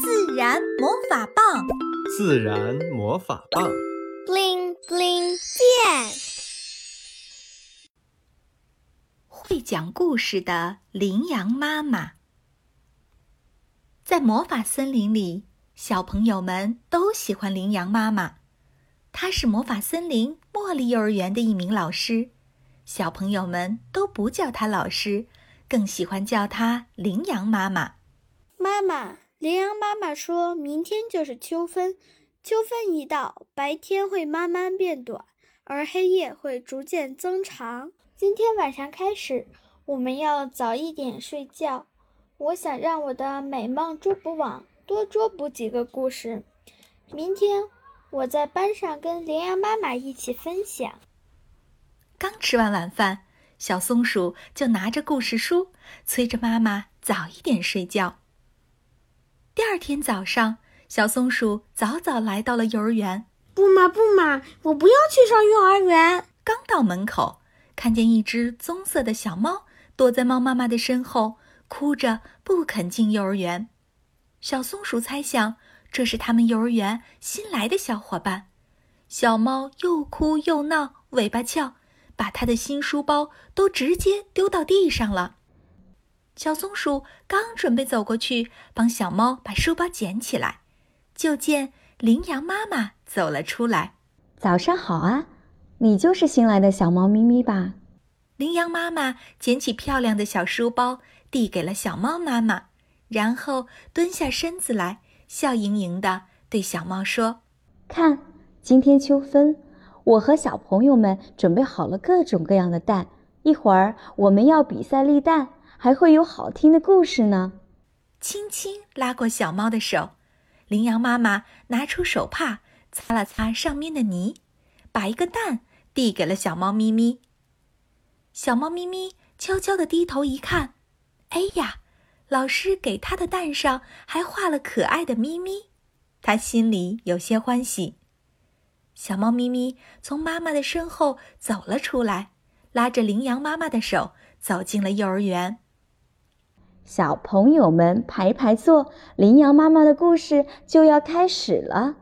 自然魔法棒，自然魔法棒，bling bling 变。会讲故事的羚羊妈妈，在魔法森林里，小朋友们都喜欢羚羊妈妈。她是魔法森林茉莉幼儿园的一名老师，小朋友们都不叫她老师，更喜欢叫她羚羊妈妈。妈妈。羚羊妈妈说：“明天就是秋分，秋分一到，白天会慢慢变短，而黑夜会逐渐增长。今天晚上开始，我们要早一点睡觉。我想让我的美梦捉捕网多捉捕几个故事。明天我在班上跟羚羊妈妈一起分享。”刚吃完晚饭，小松鼠就拿着故事书，催着妈妈早一点睡觉。第二天早上，小松鼠早早来到了幼儿园。不嘛不嘛，我不要去上幼儿园。刚到门口，看见一只棕色的小猫躲在猫妈妈的身后，哭着不肯进幼儿园。小松鼠猜想这是他们幼儿园新来的小伙伴。小猫又哭又闹，尾巴翘，把它的新书包都直接丢到地上了。小松鼠刚准备走过去帮小猫把书包捡起来，就见羚羊妈妈走了出来。早上好啊，你就是新来的小猫咪咪吧？羚羊妈妈捡起漂亮的小书包，递给了小猫妈妈，然后蹲下身子来，笑盈盈地对小猫说：“看，今天秋分，我和小朋友们准备好了各种各样的蛋，一会儿我们要比赛立蛋。”还会有好听的故事呢。轻轻拉过小猫的手，羚羊妈妈拿出手帕擦了擦上面的泥，把一个蛋递给了小猫咪咪。小猫咪咪悄悄地低头一看，哎呀，老师给它的蛋上还画了可爱的咪咪，它心里有些欢喜。小猫咪咪从妈妈的身后走了出来，拉着羚羊妈妈的手走进了幼儿园。小朋友们排排坐，羚羊妈妈的故事就要开始了。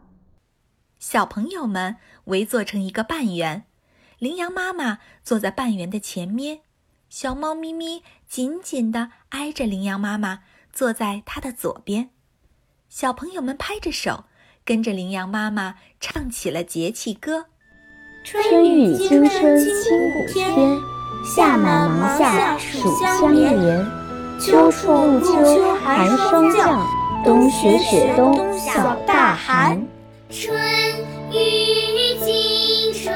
小朋友们围坐成一个半圆，羚羊妈妈坐在半圆的前面，小猫咪咪紧紧地挨着羚羊妈妈，坐在它的左边。小朋友们拍着手，跟着羚羊妈妈唱起了节气歌：春雨惊春清谷天，夏满芒夏暑相连。秋处露秋，寒霜降；冬雪雪冬，小大寒。春雨惊春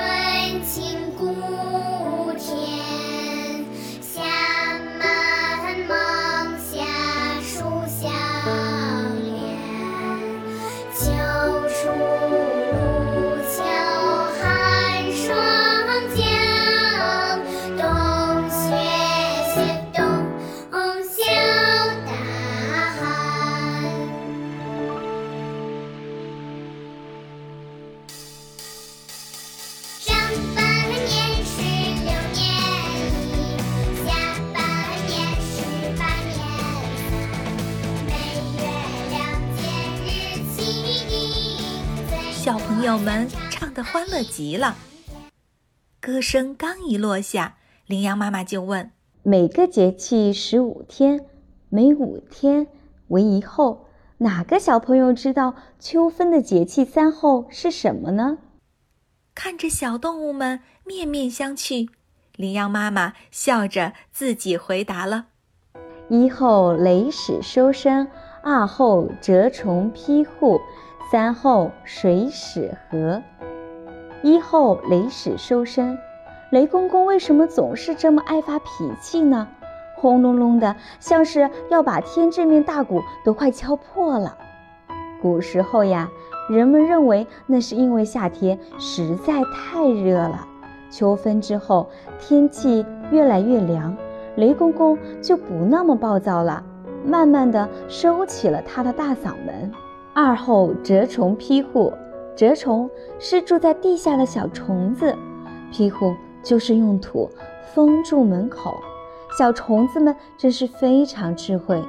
友们唱得欢乐极了。歌声刚一落下，羚羊妈妈就问：“每个节气十五天，每五天为一候，哪个小朋友知道秋分的节气三候是什么呢？”看着小动物们面面相觑，羚羊妈妈笑着自己回答了：“一候雷始收声，二候蛰虫披户。”三后水始和，一后雷始收声。雷公公为什么总是这么爱发脾气呢？轰隆隆的，像是要把天这面大鼓都快敲破了。古时候呀，人们认为那是因为夏天实在太热了。秋分之后，天气越来越凉，雷公公就不那么暴躁了，慢慢的收起了他的大嗓门。二后蛰虫披户，蛰虫是住在地下的小虫子，披户就是用土封住门口。小虫子们真是非常智慧，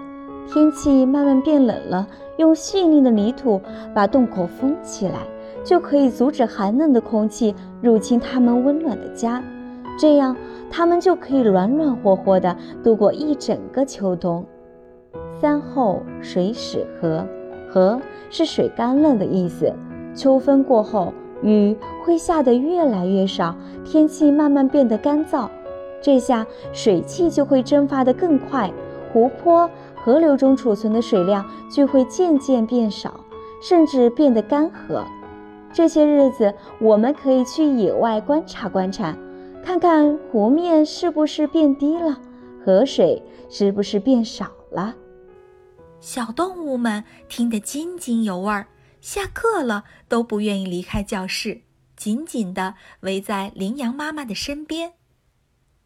天气慢慢变冷了，用细腻的泥土把洞口封起来，就可以阻止寒冷的空气入侵它们温暖的家。这样，它们就可以暖暖和和地度过一整个秋冬。三后水始和，和是水干了的意思。秋分过后，雨会下得越来越少，天气慢慢变得干燥，这下水汽就会蒸发得更快，湖泊、河流中储存的水量就会渐渐变少，甚至变得干涸。这些日子，我们可以去野外观察观察，看看湖面是不是变低了，河水是不是变少了。小动物们听得津津有味儿。下课了都不愿意离开教室，紧紧地围在羚羊妈妈的身边。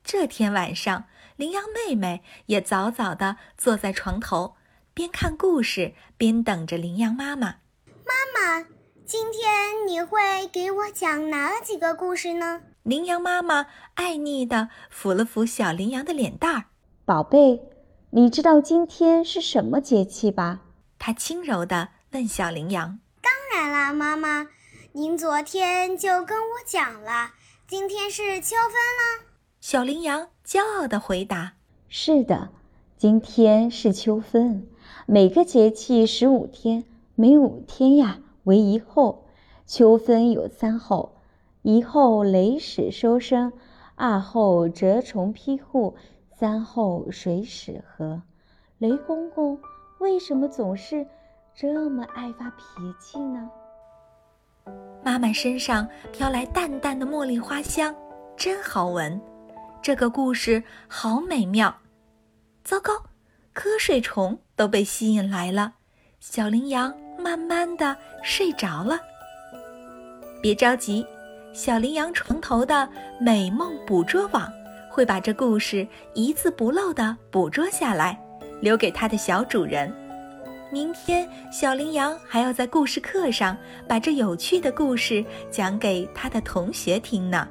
这天晚上，羚羊妹妹也早早地坐在床头，边看故事边等着羚羊妈妈。妈妈，今天你会给我讲哪几个故事呢？羚羊妈妈爱腻地抚了抚小羚羊的脸蛋儿。宝贝，你知道今天是什么节气吧？他轻柔地问小羚羊。当然啦，妈妈，您昨天就跟我讲了，今天是秋分了。小羚羊骄傲地回答：“是的，今天是秋分。每个节气十五天，每五天呀为一候。秋分有三候：一候雷始收声，二候蛰虫披户，三候水始和。雷公公为什么总是？”这么爱发脾气呢？妈妈身上飘来淡淡的茉莉花香，真好闻。这个故事好美妙。糟糕，瞌睡虫都被吸引来了，小羚羊慢慢的睡着了。别着急，小羚羊床头的美梦捕捉网会把这故事一字不漏地捕捉下来，留给它的小主人。明天，小羚羊还要在故事课上把这有趣的故事讲给他的同学听呢。